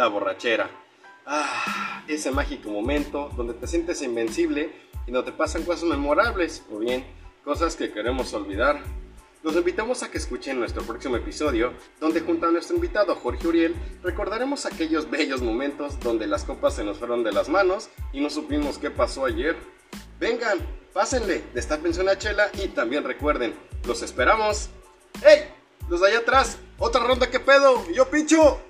la borrachera. Ah, ese mágico momento donde te sientes invencible y no te pasan cosas memorables o bien cosas que queremos olvidar. Los invitamos a que escuchen nuestro próximo episodio, donde junto a nuestro invitado Jorge Uriel recordaremos aquellos bellos momentos donde las copas se nos fueron de las manos y no supimos qué pasó ayer. Vengan, pásenle, destapen una chela y también recuerden, los esperamos. ¡Hey! Los de allá atrás, otra ronda que pedo, yo pincho.